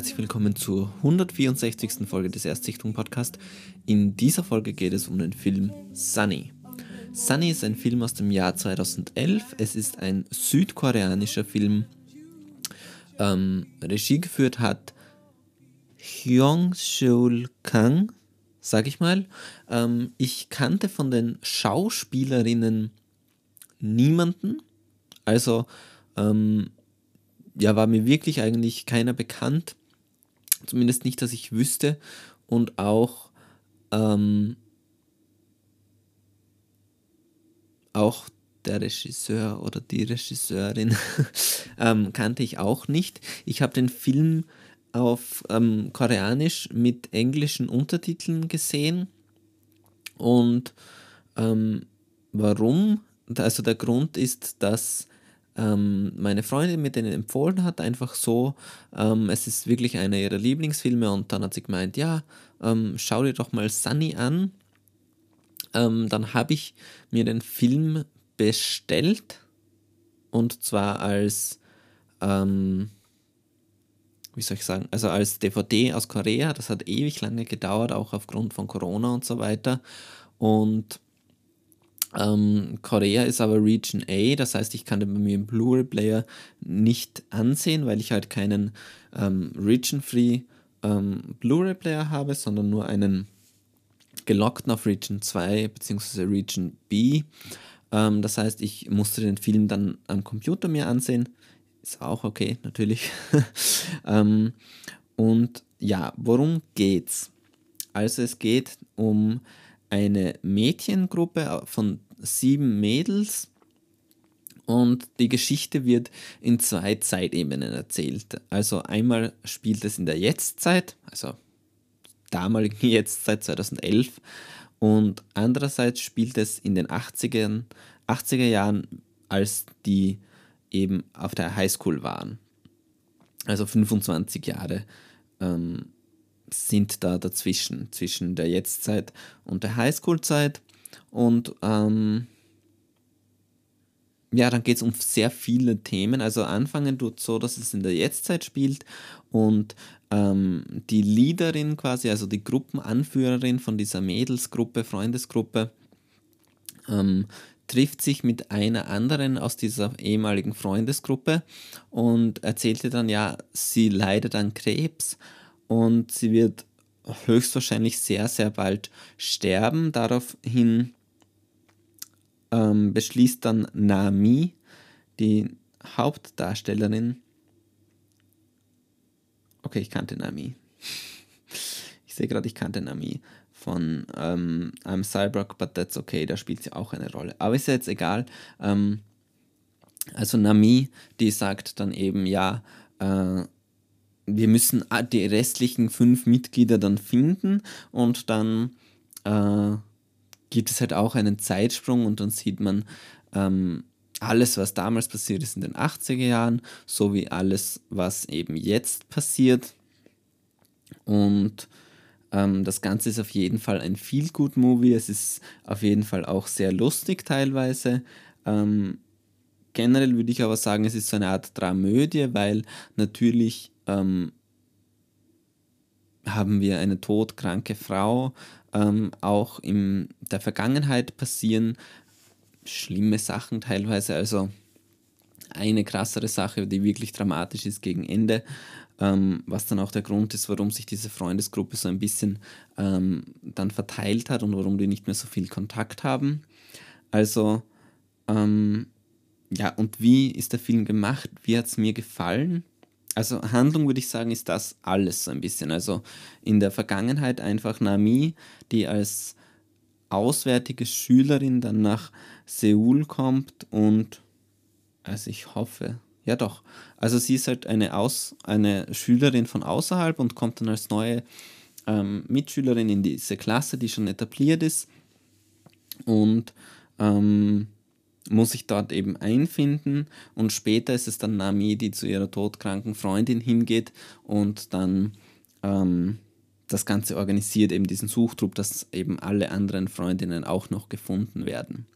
Herzlich willkommen zur 164. Folge des Erstsichtung Podcast. In dieser Folge geht es um den Film Sunny. Sunny ist ein Film aus dem Jahr 2011. Es ist ein südkoreanischer Film. Ähm, Regie geführt hat Hyung Seul Kang, sag ich mal. Ähm, ich kannte von den Schauspielerinnen niemanden. Also ähm, ja, war mir wirklich eigentlich keiner bekannt. Zumindest nicht, dass ich wüsste. Und auch, ähm, auch der Regisseur oder die Regisseurin ähm, kannte ich auch nicht. Ich habe den Film auf ähm, Koreanisch mit englischen Untertiteln gesehen. Und ähm, warum? Also der Grund ist, dass ähm, meine Freundin mir den empfohlen hat, einfach so. Ähm, es ist wirklich einer ihrer Lieblingsfilme und dann hat sie gemeint, ja, ähm, schau dir doch mal Sunny an. Ähm, dann habe ich mir den Film bestellt und zwar als, ähm, wie soll ich sagen, also als DVD aus Korea. Das hat ewig lange gedauert, auch aufgrund von Corona und so weiter. Und ähm, Korea ist aber Region A, das heißt, ich kann den bei mir im Blu-ray-Player nicht ansehen, weil ich halt keinen ähm, Region-Free ähm, Blu-ray-Player habe, sondern nur einen gelockten auf Region 2 bzw. Region B. Ähm, das heißt, ich musste den Film dann am Computer mir ansehen. Ist auch okay, natürlich. Ähm, und ja, worum geht's? Also es geht um eine Mädchengruppe von sieben Mädels und die Geschichte wird in zwei Zeitebenen erzählt. Also einmal spielt es in der Jetztzeit, also damaligen Jetztzeit 2011 und andererseits spielt es in den 80er, 80er Jahren, als die eben auf der Highschool waren. Also 25 Jahre ähm, sind da dazwischen, zwischen der Jetztzeit und der Highschool-Zeit. Und ähm, ja, dann geht es um sehr viele Themen. Also anfangen tut so, dass es in der Jetztzeit spielt und ähm, die Leaderin quasi, also die Gruppenanführerin von dieser Mädelsgruppe, Freundesgruppe, ähm, trifft sich mit einer anderen aus dieser ehemaligen Freundesgruppe und erzählte dann, ja, sie leidet an Krebs und sie wird höchstwahrscheinlich sehr, sehr bald sterben. Daraufhin ähm, beschließt dann Nami, die Hauptdarstellerin, okay, ich kannte Nami. Ich sehe gerade, ich kannte Nami von ähm, I'm Cyborg, but that's okay, da spielt sie auch eine Rolle. Aber ist ja jetzt egal. Ähm, also Nami, die sagt dann eben, ja, äh, wir müssen die restlichen fünf Mitglieder dann finden und dann äh, gibt es halt auch einen Zeitsprung und dann sieht man ähm, alles, was damals passiert ist in den 80er Jahren, sowie alles, was eben jetzt passiert. Und ähm, das Ganze ist auf jeden Fall ein Feel-Good-Movie. Es ist auf jeden Fall auch sehr lustig teilweise. Ähm, generell würde ich aber sagen, es ist so eine Art Dramödie, weil natürlich ähm, haben wir eine todkranke Frau. Ähm, auch in der Vergangenheit passieren schlimme Sachen teilweise. Also eine krassere Sache, die wirklich dramatisch ist gegen Ende, ähm, was dann auch der Grund ist, warum sich diese Freundesgruppe so ein bisschen ähm, dann verteilt hat und warum die nicht mehr so viel Kontakt haben. Also, ähm, ja, und wie ist der Film gemacht? Wie hat es mir gefallen? Also Handlung würde ich sagen, ist das alles so ein bisschen. Also in der Vergangenheit einfach Nami, die als auswärtige Schülerin dann nach Seoul kommt und also ich hoffe, ja doch. Also sie ist halt eine, Aus, eine Schülerin von außerhalb und kommt dann als neue ähm, Mitschülerin in diese Klasse, die schon etabliert ist. Und ähm, muss sich dort eben einfinden und später ist es dann Nami, die zu ihrer todkranken Freundin hingeht und dann ähm, das Ganze organisiert, eben diesen Suchtrupp, dass eben alle anderen Freundinnen auch noch gefunden werden.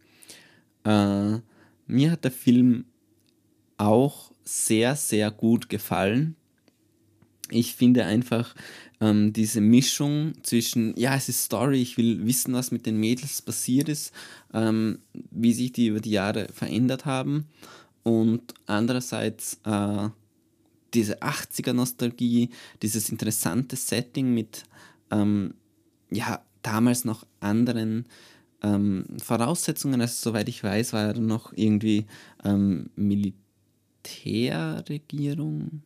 Äh, mir hat der Film auch sehr, sehr gut gefallen. Ich finde einfach ähm, diese Mischung zwischen, ja, es ist Story, ich will wissen, was mit den Mädels passiert ist, ähm, wie sich die über die Jahre verändert haben. Und andererseits äh, diese 80er-Nostalgie, dieses interessante Setting mit, ähm, ja, damals noch anderen ähm, Voraussetzungen, also soweit ich weiß, war er noch irgendwie ähm, Militärregierung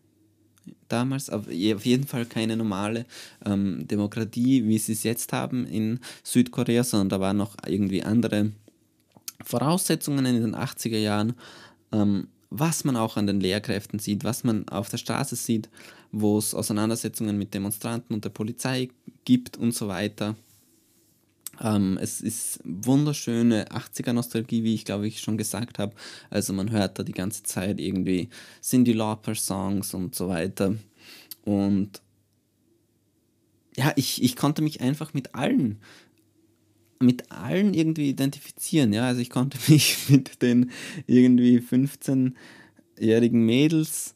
damals, auf jeden Fall keine normale ähm, Demokratie, wie sie es jetzt haben in Südkorea, sondern da waren noch irgendwie andere Voraussetzungen in den 80er Jahren, ähm, was man auch an den Lehrkräften sieht, was man auf der Straße sieht, wo es Auseinandersetzungen mit Demonstranten und der Polizei gibt und so weiter. Ähm, es ist wunderschöne 80er-Nostalgie, wie ich glaube ich schon gesagt habe. Also man hört da die ganze Zeit irgendwie Cindy Lauper-Songs und so weiter. Und ja, ich, ich konnte mich einfach mit allen, mit allen irgendwie identifizieren. Ja, also ich konnte mich mit den irgendwie 15-jährigen Mädels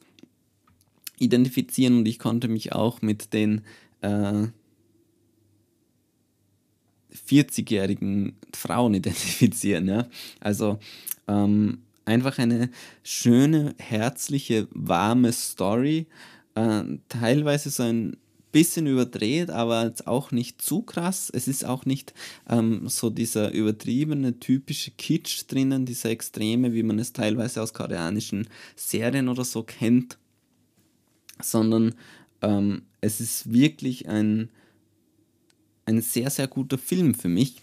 identifizieren und ich konnte mich auch mit den äh, 40-jährigen Frauen identifizieren. Ja? Also ähm, einfach eine schöne, herzliche, warme Story. Äh, teilweise so ein bisschen überdreht, aber jetzt auch nicht zu krass. Es ist auch nicht ähm, so dieser übertriebene, typische Kitsch drinnen, dieser Extreme, wie man es teilweise aus koreanischen Serien oder so kennt, sondern ähm, es ist wirklich ein ein sehr, sehr guter Film für mich.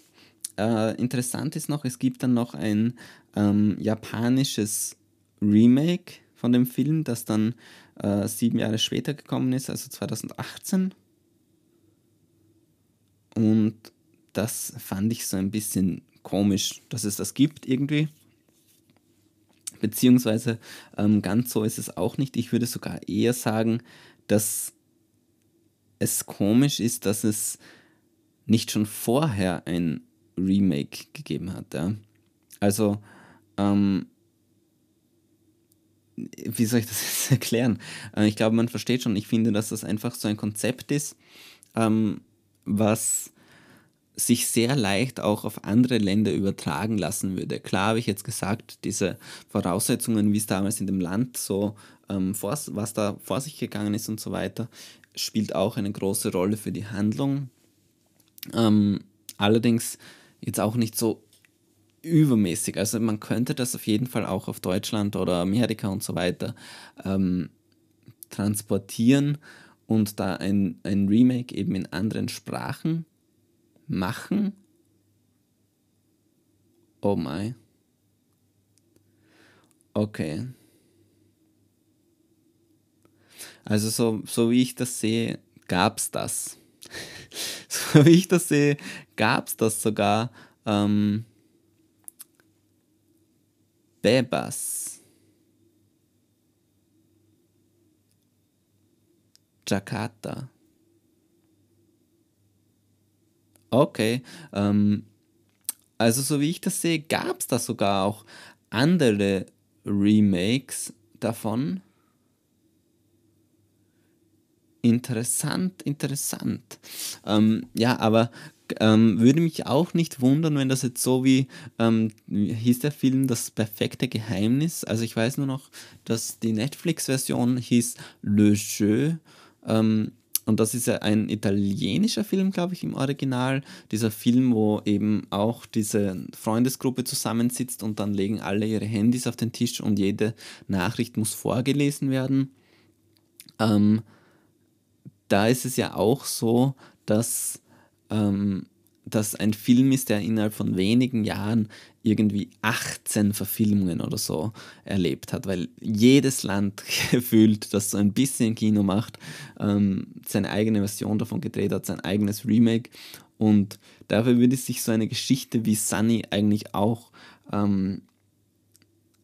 Äh, interessant ist noch, es gibt dann noch ein ähm, japanisches Remake von dem Film, das dann äh, sieben Jahre später gekommen ist, also 2018. Und das fand ich so ein bisschen komisch, dass es das gibt irgendwie. Beziehungsweise ähm, ganz so ist es auch nicht. Ich würde sogar eher sagen, dass es komisch ist, dass es nicht schon vorher ein Remake gegeben hat. Ja? Also, ähm, wie soll ich das jetzt erklären? Äh, ich glaube, man versteht schon. Ich finde, dass das einfach so ein Konzept ist, ähm, was sich sehr leicht auch auf andere Länder übertragen lassen würde. Klar habe ich jetzt gesagt, diese Voraussetzungen, wie es damals in dem Land so, ähm, vor, was da vor sich gegangen ist und so weiter, spielt auch eine große Rolle für die Handlung. Ähm, allerdings jetzt auch nicht so übermäßig. Also man könnte das auf jeden Fall auch auf Deutschland oder Amerika und so weiter ähm, transportieren und da ein, ein Remake eben in anderen Sprachen machen. Oh my. Okay. Also so, so wie ich das sehe, gab es das. so wie ich das sehe, gab es das sogar. Ähm, Bebas. Jakarta. Okay. Ähm, also so wie ich das sehe, gab es da sogar auch andere Remakes davon. Interessant, interessant. Ähm, ja, aber ähm, würde mich auch nicht wundern, wenn das jetzt so wie, ähm, wie hieß der Film Das perfekte Geheimnis. Also ich weiß nur noch, dass die Netflix-Version hieß Le Jeu. Ähm, und das ist ja ein italienischer Film, glaube ich, im Original. Dieser Film, wo eben auch diese Freundesgruppe zusammensitzt und dann legen alle ihre Handys auf den Tisch und jede Nachricht muss vorgelesen werden. Ähm, da ist es ja auch so, dass ähm, das ein Film ist, der innerhalb von wenigen Jahren irgendwie 18 Verfilmungen oder so erlebt hat, weil jedes Land gefühlt, das so ein bisschen Kino macht, ähm, seine eigene Version davon gedreht hat, sein eigenes Remake. Und dafür würde sich so eine Geschichte wie Sunny eigentlich auch ähm,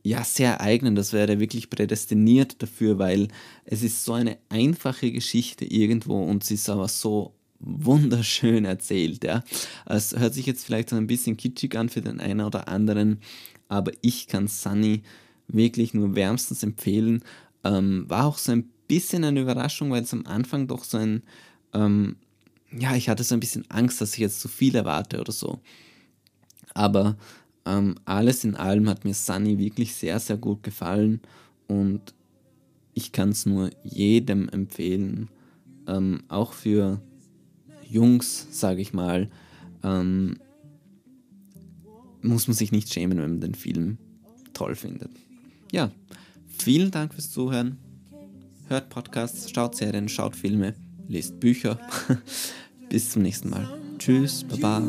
ja, sehr eignen. Das wäre wirklich prädestiniert dafür, weil es ist so eine einfache Geschichte irgendwo und sie ist aber so wunderschön erzählt. Ja. Es hört sich jetzt vielleicht so ein bisschen kitschig an für den einen oder anderen, aber ich kann Sunny wirklich nur wärmstens empfehlen. Ähm, war auch so ein bisschen eine Überraschung, weil es am Anfang doch so ein, ähm, ja, ich hatte so ein bisschen Angst, dass ich jetzt zu viel erwarte oder so. Aber ähm, alles in allem hat mir Sunny wirklich sehr, sehr gut gefallen und ich kann es nur jedem empfehlen, ähm, auch für Jungs, sage ich mal, ähm, muss man sich nicht schämen, wenn man den Film toll findet. Ja, vielen Dank fürs Zuhören. Hört Podcasts, schaut Serien, schaut Filme, lest Bücher. Bis zum nächsten Mal. Tschüss, Baba.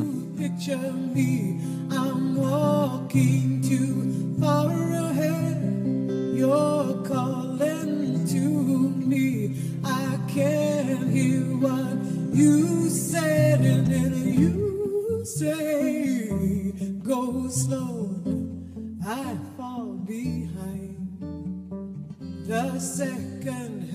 You're calling to me. I can't hear what you said, and then you say, Go slow. I fall behind the second